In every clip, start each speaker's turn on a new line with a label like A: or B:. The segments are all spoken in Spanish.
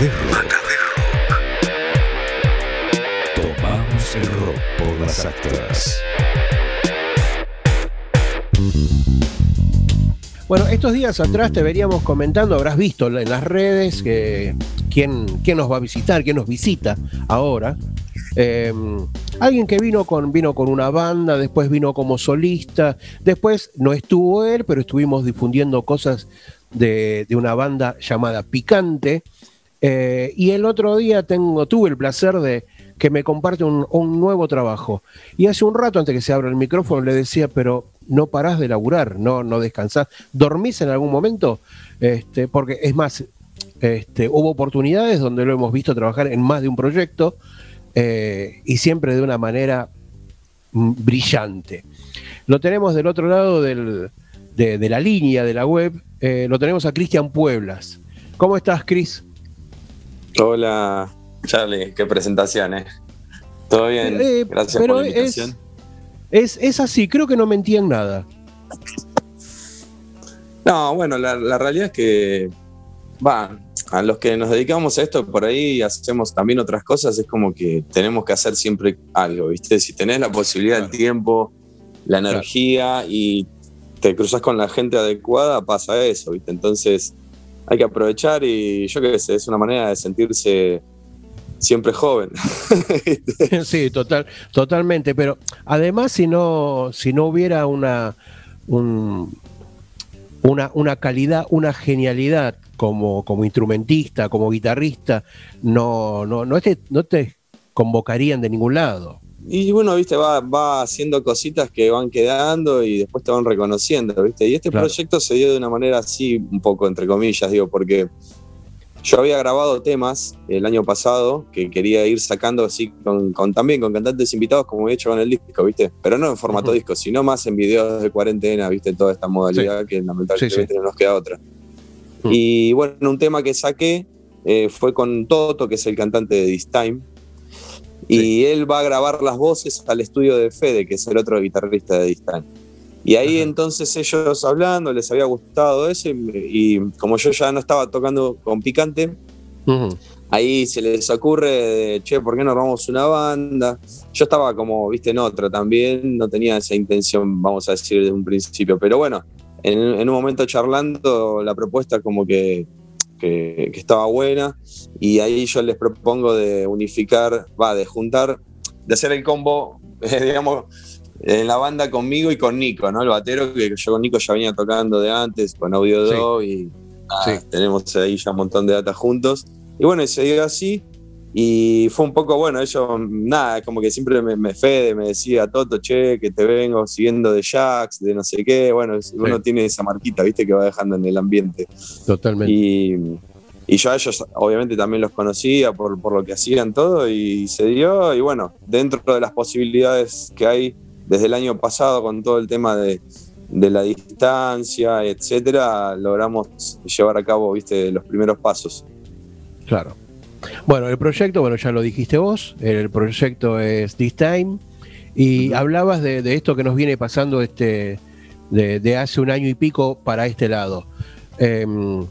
A: de Rock. Tomamos el rock por las actas.
B: Bueno, estos días atrás te veníamos comentando, habrás visto en las redes que quién, quién nos va a visitar, quién nos visita ahora. Eh, alguien que vino con, vino con una banda, después vino como solista, después no estuvo él, pero estuvimos difundiendo cosas de, de una banda llamada Picante. Eh, y el otro día tengo, tuve el placer de que me comparte un, nuevo trabajo. Y hace un rato, antes que se abra el micrófono, le decía, pero no parás de laburar, no, no descansás. ¿Dormís en algún momento? Este, porque es más, este, hubo oportunidades donde lo hemos visto trabajar en más de un proyecto eh, y siempre de una manera mm, brillante. Lo tenemos del otro lado de, la línea de la web, eh, lo tenemos a Cristian Pueblas. ¿Cómo estás, Cris?
C: Hola, Charlie, qué presentación, ¿eh? Todo bien,
B: Eh,
C: gracias
B: pero
C: por la invitación.
B: Es, es, es así, creo que no mentí en nada.
C: No, bueno, la, la realidad es que, va, a los que nos dedicamos a esto, por ahí hacemos también otras cosas, es como que tenemos que hacer siempre algo, ¿viste? Si tenés la posibilidad,
B: Claro.
C: el tiempo, la energía y te cruzas con la gente adecuada, pasa eso, ¿viste? Entonces hay que aprovechar y yo qué sé, es una manera de sentirse siempre joven.
B: sí, total, totalmente. Pero además, si no, si no hubiera una, un- una, una calidad, una genialidad como, como instrumentista, como guitarrista, no, no, no te, no te convocarían de ningún lado.
C: Y bueno, viste, va, va haciendo cositas que van quedando y después te van reconociendo, viste. Y este
B: Claro.
C: proyecto se dio de una manera así, un poco entre comillas, digo, porque yo había grabado temas el año pasado que quería ir sacando así con, con- también con cantantes invitados como he hecho con el disco, viste. Pero no en formato disco, sino más en videos de cuarentena, viste, toda esta modalidad que lamentablemente
B: Sí, sí.
C: no nos queda otra.
B: Mm.
C: Y bueno, un tema que saqué eh, fue con Toto, que es el cantante de This Time. Y él va a grabar las voces al estudio de Fede, que es el otro guitarrista de Time. Y ahí
B: Ajá.
C: entonces ellos hablando, les había gustado eso, y, y como yo ya no estaba tocando con Picante, ahí se les ocurre, de, che, ¿por qué no armamos una banda? Yo estaba como, viste, en otra también, no tenía esa intención, vamos a decir, de un principio, pero bueno, en, en un momento charlando, la propuesta como que, que, que estaba buena, y ahí yo les propongo de unificar, va, de juntar, de hacer el combo, eh, digamos, en la banda conmigo y con Nico, ¿no? El batero, que yo con Nico ya venía tocando de antes, con Audio
B: Sí.
C: Dog, y nada,
B: Sí.
C: tenemos ahí ya un montón de data juntos. Y bueno, y se dio así. Y fue un poco bueno, ellos, nada, como que siempre me, me Fede me decía, Toto, che, que te vengo siguiendo de Jax, de no sé qué. Bueno, uno tiene esa marquita, viste, que va dejando en el ambiente.
B: Totalmente.
C: Y, y yo a ellos, obviamente, también los conocía por, por lo que hacían todo, y se dio. Y bueno, dentro de las posibilidades que hay desde el año pasado con todo el tema de, de la distancia, etcétera, logramos llevar a cabo, viste, los primeros pasos.
B: Claro. Bueno, el proyecto, bueno, ya lo dijiste vos, el proyecto es This Time, y hablabas de, de esto que nos viene pasando este de, de hace un año y pico para este lado. Em,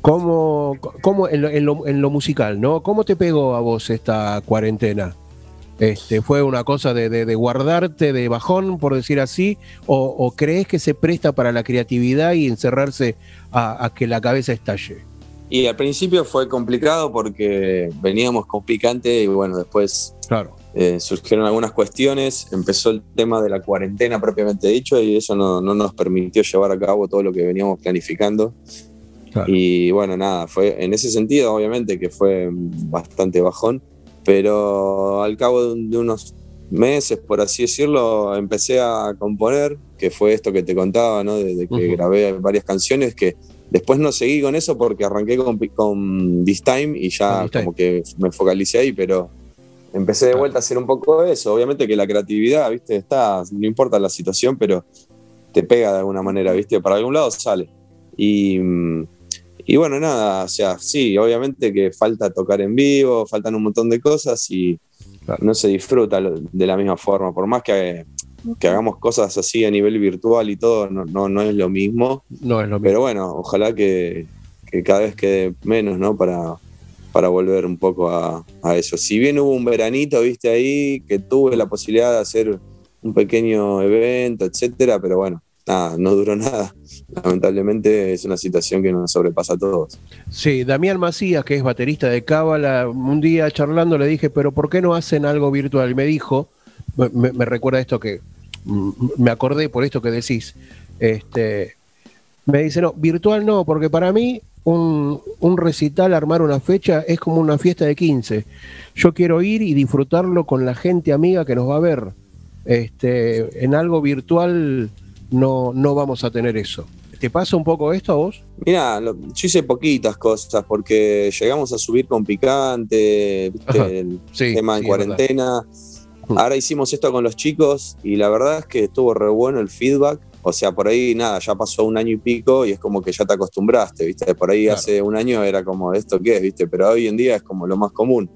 B: ¿Cómo, cómo en, lo, en lo- en lo musical, ¿no? ¿Cómo te pegó a vos esta cuarentena? Este, ¿Fue una cosa de, de- de guardarte de bajón, por decir así? O, o crees que se presta para la creatividad y encerrarse a, a que la cabeza estalle?
C: Y al principio fue complicado porque veníamos con picante y bueno, después
B: Claro.
C: eh, surgieron algunas cuestiones, empezó el tema de la cuarentena propiamente dicho y eso no, no nos permitió llevar a cabo todo lo que veníamos planificando.
B: Claro.
C: Y bueno, nada, fue en ese sentido obviamente que fue bastante bajón, pero al cabo de, un- de unos meses, por así decirlo, empecé a componer, que fue esto que te contaba, ¿no? De, de que
B: Ujú.
C: grabé varias canciones que después no seguí con eso porque arranqué con, con This Time y ya
B: This Time.
C: como que me focalicé ahí, pero empecé de vuelta a hacer un poco eso. Obviamente que la creatividad, ¿viste? Está, no importa la situación, pero te pega de alguna manera, ¿viste? Para algún lado sale. Y, mm, y bueno, nada, o sea, sí, obviamente que falta tocar en vivo, faltan un montón de cosas y
B: Claro.
C: no se disfruta de la misma forma. Por más que, que hagamos cosas así a nivel virtual y todo, no, no, no es lo mismo.
B: No es lo mismo.
C: Pero bueno, ojalá que, que cada vez quede menos, ¿no? Para, para volver un poco a, a, eso. Si bien hubo un veranito, viste ahí, que tuve la posibilidad de hacer un pequeño evento, etcétera, pero bueno, nada, no duró nada. Lamentablemente es una situación que nos sobrepasa a todos.
B: Sí, Damián Macías, que es baterista de Cábala, un día charlando le dije, pero ¿por qué no hacen algo virtual? Y me dijo, me, me recuerda esto que me acordé por esto que decís, este, me dice, no, virtual no, porque para mí un, un, recital, armar una fecha, es como una fiesta de 15. Yo quiero ir y disfrutarlo con la gente amiga que nos va a ver. Este, en algo virtual no, no vamos a tener eso. ¿Te pasa un poco esto a vos?
C: Mira, yo hice poquitas cosas porque llegamos a subir con picante, el tema en cuarentena. Ahora hicimos esto con los chicos y la verdad es que estuvo re bueno el feedback. O sea, por ahí nada, ya pasó un año y pico y es como que ya te acostumbraste, ¿viste? Por ahí hace un año era como, ¿esto qué es? ¿Viste? Pero hoy en día es como lo más común.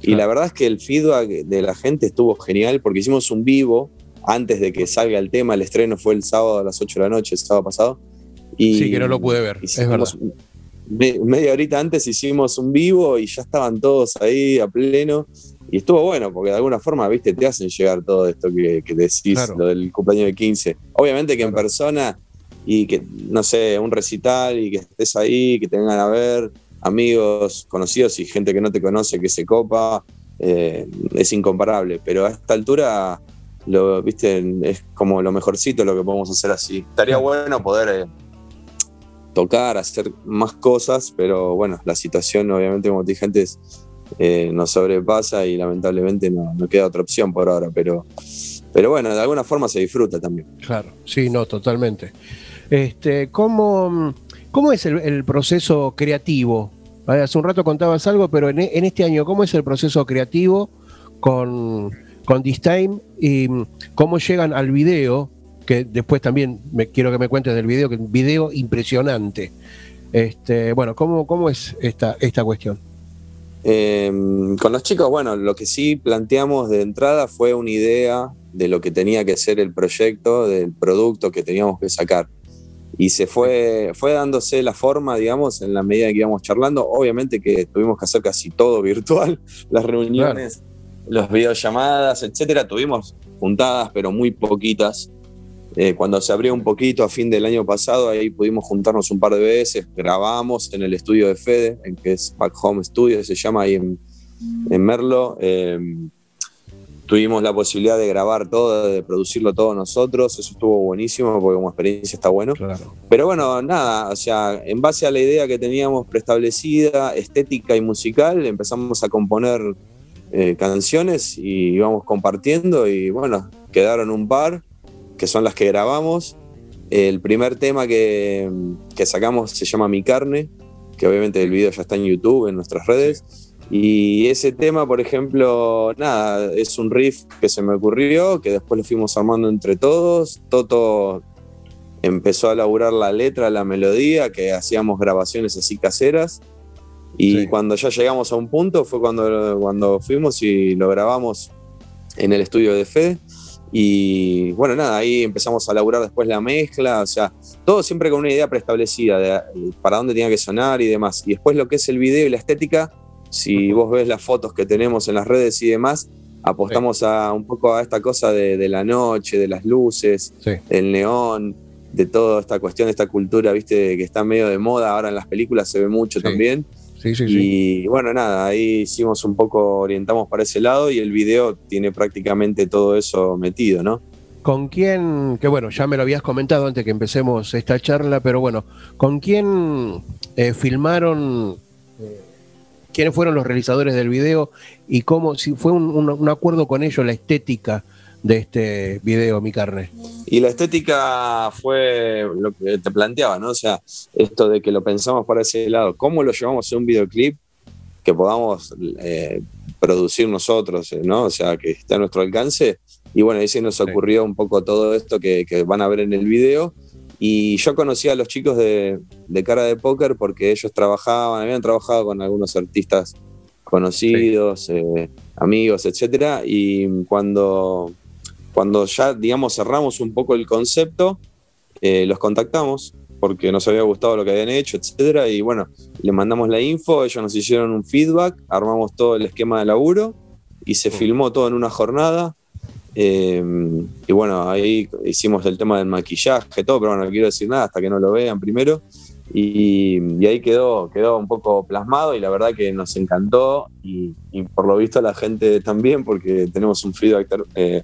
C: Y la verdad es que el feedback de la gente estuvo genial porque hicimos un vivo antes de que salga el tema. El estreno fue el sábado a las 8 de la noche, el sábado pasado.
B: Y sí, que no lo pude ver, es verdad.
C: media horita antes hicimos un vivo y ya estaban todos ahí a pleno. Y estuvo bueno, porque de alguna forma, viste, te hacen llegar todo esto que, decís, lo del cumpleaños de 15. Obviamente que en persona y que, no sé, un recital y que estés ahí, que te vengan a ver, amigos, conocidos y gente que no te conoce que se copa, eh, es incomparable. Pero a esta altura, lo, viste, es como lo mejorcito lo que podemos hacer así. Estaría bueno poder eh, tocar, hacer más cosas, pero bueno, la situación, obviamente, como te dije antes, eh, nos sobrepasa y lamentablemente no, queda otra opción por ahora, pero, pero bueno, de alguna forma se disfruta también.
B: Claro, sí, no, totalmente. Este, ¿cómo, cómo es el, proceso creativo? Hace un rato contabas algo, pero en, este año, ¿cómo es el proceso creativo con, con This Time y cómo llegan al video? Que después también me, quiero que me cuentes del video, que es un video impresionante. Este, bueno, ¿cómo, cómo es esta, esta cuestión?
C: Eh, con los chicos, bueno, lo que sí planteamos de entrada fue una idea de lo que tenía que ser el proyecto, del producto que teníamos que sacar. Y se fue, fue dándose la forma, digamos, en la medida que íbamos charlando. Obviamente que tuvimos que hacer casi todo virtual, las reuniones, claro. los videollamadas, etcétera. Tuvimos juntadas, pero muy poquitas. Eh, cuando se abrió un poquito a fin del año pasado, ahí pudimos juntarnos un par de veces, grabamos en el estudio de Fede, en que es Back Home Studio, se llama ahí en, en Merlo. Eh, tuvimos la posibilidad de grabar todo, de producirlo todo nosotros, eso estuvo buenísimo porque como experiencia está bueno.
B: Claro.
C: Pero bueno, nada, o sea, en base a la idea que teníamos preestablecida, estética y musical, empezamos a componer eh, canciones y íbamos compartiendo y bueno, quedaron un par que son las que grabamos. El primer tema que, que, sacamos se llama Mi Carne, que obviamente el video ya está en YouTube, en nuestras redes. Y ese tema, por ejemplo, nada, es un riff que se me ocurrió, que después lo fuimos armando entre todos. Toto empezó a laburar la letra, la melodía, que hacíamos grabaciones así caseras. Y sí. cuando ya llegamos a un punto fue cuando, cuando fuimos y lo grabamos en el estudio de Fede. Y bueno, nada, ahí empezamos a laburar después la mezcla, o sea, todo siempre con una idea preestablecida de para dónde tenía que sonar y demás. Y después lo que es el video y la estética, si vos ves las fotos que tenemos en las redes y demás, apostamos sí. a un poco a esta cosa de, de la noche, de las luces, sí. del neón, de toda esta cuestión, esta cultura, viste, que está medio de moda, ahora en las películas se ve mucho sí. también.
B: Sí, sí,
C: y bueno, nada, ahí hicimos un poco, orientamos para ese lado y el video tiene prácticamente todo eso metido, ¿no?
B: ¿Con quién, que bueno, ya me lo habías comentado antes que empecemos esta charla, pero bueno, ¿con quién eh, filmaron, eh, quiénes fueron los realizadores del video y cómo, si fue un, un, un acuerdo con ellos, la estética de este video, Mi Carne?
C: Y la estética fue lo que te planteaba, ¿no? O sea, esto de que lo pensamos para ese lado, ¿cómo lo llevamos a un videoclip que podamos eh, producir nosotros, ¿no? O sea, que esté a nuestro alcance. Y bueno, ahí se nos ocurrió un poco todo esto que, que, van a ver en el video. Y yo conocí a los chicos de, de Cara de Póker porque ellos trabajaban, habían trabajado con algunos artistas conocidos, sí. eh, amigos, etcétera. Y cuando cuando ya, digamos, cerramos un poco el concepto, eh, los contactamos porque nos había gustado lo que habían hecho, etcétera. Y bueno, le mandamos la info, ellos nos hicieron un feedback, armamos todo el esquema de laburo y se filmó todo en una jornada. Eh, y bueno, ahí hicimos el tema del maquillaje, todo, pero bueno, no quiero decir nada hasta que no lo vean primero. Y, ahí quedó, quedó un poco plasmado y la verdad que nos encantó y, por lo visto la gente también porque tenemos un feedback eh,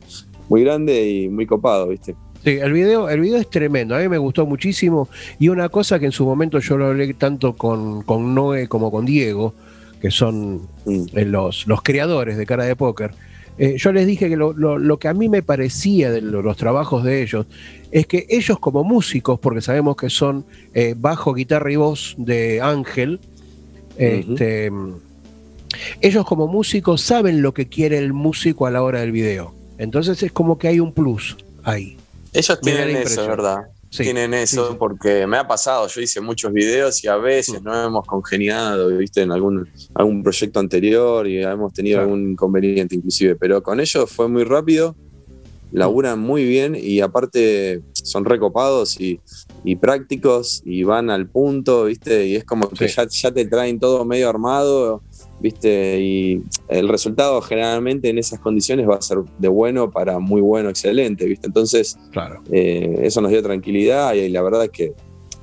C: muy grande y muy copado, ¿viste?
B: Sí, el video, el video es tremendo, a mí me gustó muchísimo y una cosa que en su momento yo lo hablé tanto con, con Noé como con Diego, que son mm. eh, los, los creadores de Cara de Póker, eh, yo les dije que lo, que a mí me parecía de los trabajos de ellos es que ellos como músicos, porque sabemos que son eh, bajo, guitarra y voz de Ángel, este, ellos como músicos saben lo que quiere el músico a la hora del video. Entonces es como que hay un plus ahí.
C: Ellos tienen eso, ¿verdad? tienen eso, porque me ha pasado, yo hice muchos videos y a veces mm. no hemos congeniado, viste, en algún, algún proyecto anterior y hemos tenido algún inconveniente inclusive, pero con ellos fue muy rápido, laburan muy bien y aparte son recopados y, y prácticos y van al punto, viste, y es como que ya, ya te traen todo medio armado ¿viste? Y el resultado generalmente en esas condiciones va a ser de bueno para muy bueno, excelente, ¿viste? Entonces, claro. Eh, eso nos dio tranquilidad y, la verdad es que,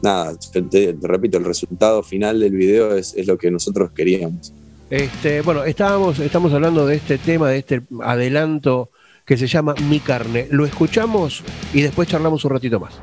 C: nada, te, repito, el resultado final del video es, lo que nosotros queríamos.
B: Este, bueno, estábamos, estamos hablando de este tema, de este adelanto que se llama Mi carne. Lo escuchamos y después charlamos un ratito más.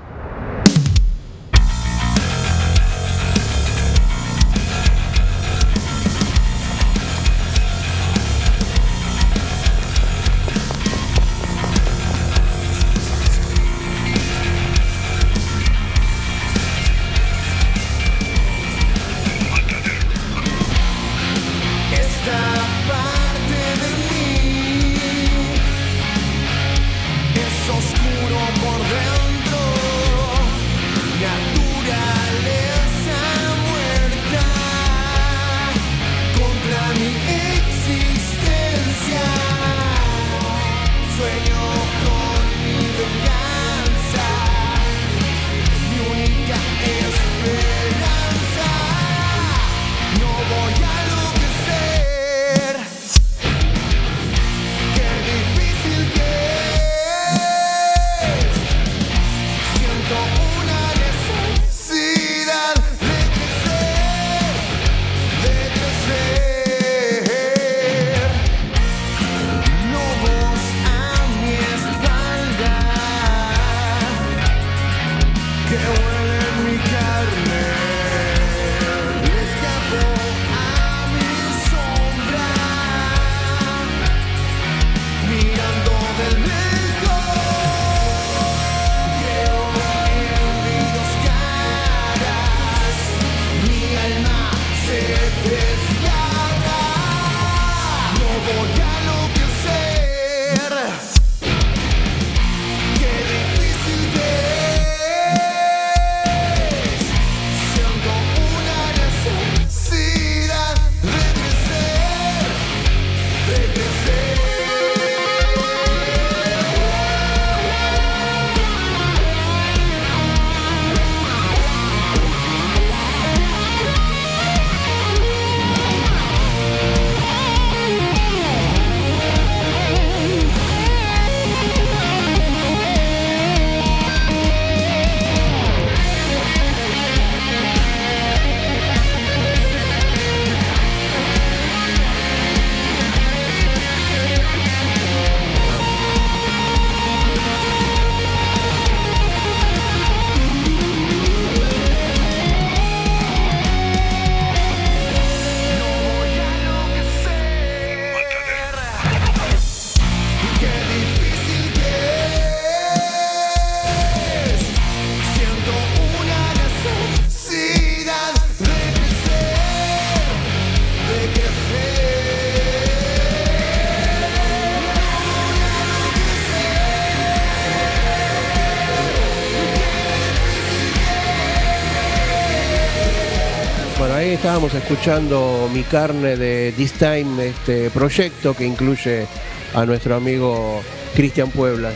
B: Estábamos escuchando Mi carne de This Time, este proyecto que incluye a nuestro amigo Cristian Puebla.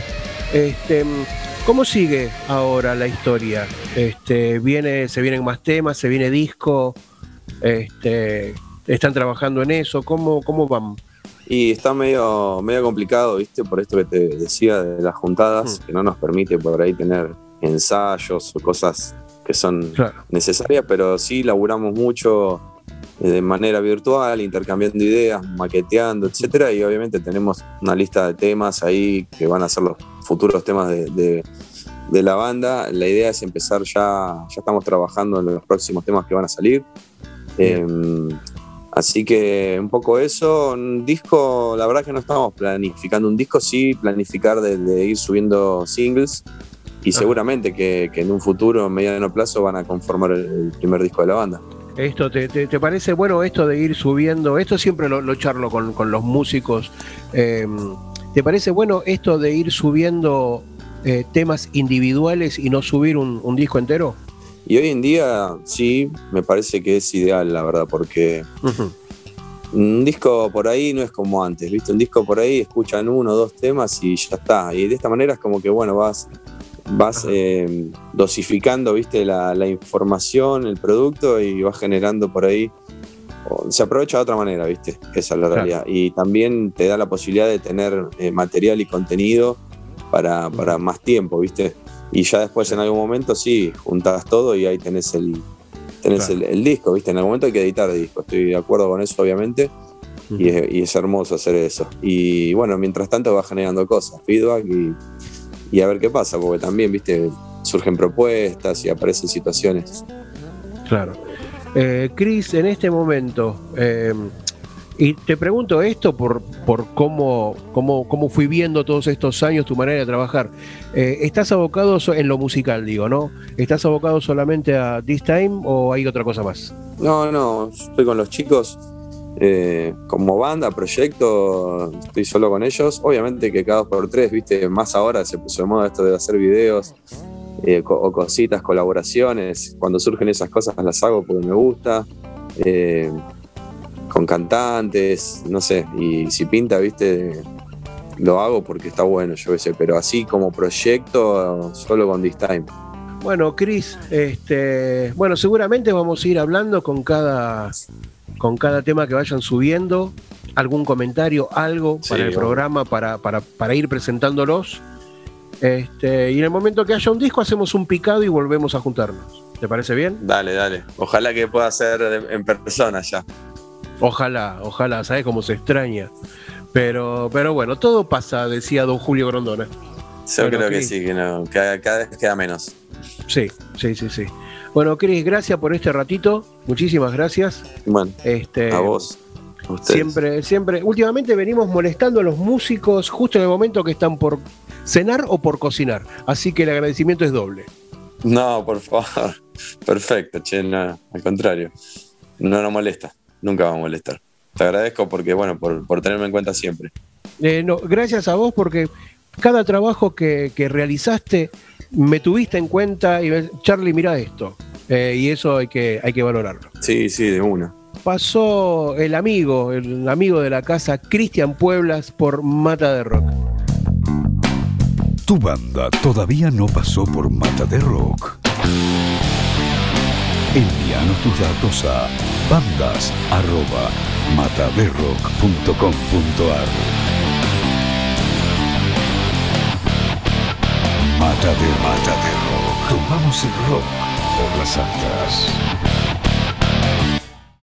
B: Este, ¿Cómo sigue ahora la historia? Este, viene, se vienen más temas, se viene disco, este, están trabajando en eso, ¿cómo, cómo van?
C: Y está medio, medio complicado, ¿viste? Por esto que te decía de las juntadas,
B: Mm.
C: que no nos permite por ahí tener ensayos o cosas que son
B: Claro.
C: necesarias, pero sí laburamos mucho eh, de manera virtual, intercambiando ideas, maqueteando, etcétera, y obviamente tenemos una lista de temas ahí que van a ser los futuros temas de, de- de la banda. La idea es empezar ya, ya estamos trabajando en los próximos temas que van a salir. Eh, así que un poco eso, un disco, la verdad que no estamos planificando un disco, sí planificar de, de ir subiendo singles y seguramente que, que en un futuro, mediano plazo, van a conformar el, primer disco de la banda.
B: Esto, ¿te, te, te parece bueno esto de ir subiendo? Esto siempre lo, lo charlo con, con los músicos. eh, ¿Te parece bueno esto de ir subiendo eh, temas individuales y no subir un, un disco entero?
C: Y hoy en día sí, me parece que es ideal, la verdad, porque un disco por ahí no es como antes, ¿viste? Un disco por ahí escuchan uno o dos temas y ya está. Y de esta manera es como que, bueno, vas, vas eh, dosificando, ¿viste? La, la información, el producto y vas generando por ahí. Se aprovecha de otra manera, ¿viste? Esa es la
B: Claro.
C: realidad. Y también te da la posibilidad de tener eh, material y contenido para, para más tiempo, ¿viste? Y ya después en algún momento sí, juntas todo y ahí tenés el, tenés
B: Claro.
C: el, el disco, ¿viste? En algún momento hay que editar disco, estoy de acuerdo con eso, obviamente, y es, y es hermoso hacer eso. Y bueno, mientras tanto va generando cosas, feedback y, y a ver qué pasa, porque también, ¿viste? Surgen propuestas y aparecen situaciones.
B: Claro. Eh, Cris, en este momento, eh, y te pregunto esto por, por cómo, cómo, cómo fui viendo todos estos años tu manera de trabajar. Eh, ¿Estás abocado so- en lo musical, digo, no? ¿Estás abocado solamente a This Time o hay otra cosa más?
C: No, no, estoy con los chicos eh, como banda, proyecto, estoy solo con ellos. Obviamente que cada dos por tres, viste, más ahora se puso de moda esto de hacer videos eh, o cositas, colaboraciones. Cuando surgen esas cosas las hago porque me gusta. eh, con cantantes, no sé, y si pinta, viste, lo hago porque está bueno, yo qué sé, pero así como proyecto, solo con This Time.
B: Bueno, Cris, este, bueno, seguramente vamos a ir hablando con cada, con cada tema que vayan subiendo, algún comentario, algo
C: Sí,
B: para el programa, para, para, para ir presentándolos. Este, y en el momento que haya un disco hacemos un picado y volvemos a juntarnos. ¿Te parece bien?
C: Dale, dale. Ojalá que pueda ser en persona ya.
B: Ojalá, ojalá, ¿sabes cómo se extraña? Pero, pero bueno, todo pasa, decía don Julio Grondona.
C: Yo creo que sí, que no, cada, cada vez queda menos.
B: Sí, sí, sí, sí. Bueno, Cris, gracias por este ratito. Muchísimas gracias.
C: Bueno,
B: Este,
C: a vos. a ustedes.
B: Siempre, siempre. Últimamente venimos molestando a los músicos justo en el momento que están por cenar o por cocinar. Así que el agradecimiento es doble.
C: No, por favor. Perfecto, che, no, al contrario. No nos molesta, nunca va a molestar. Te agradezco porque, bueno, por, por tenerme en cuenta siempre.
B: Eh, no, gracias a vos porque cada trabajo que, que realizaste me tuviste en cuenta y Charlie, mira esto. Eh, y eso hay que, hay que valorarlo.
C: Sí, sí, de una.
B: Pasó el amigo, el amigo de la casa, Cristian Pueblas, por Mata de Rock.
A: Tu banda todavía no pasó por Mata de Rock. Envíanos tus datos a bandas.mataderrock.com.ar Mata de Mata de Rock. Tomamos el rock por las altas.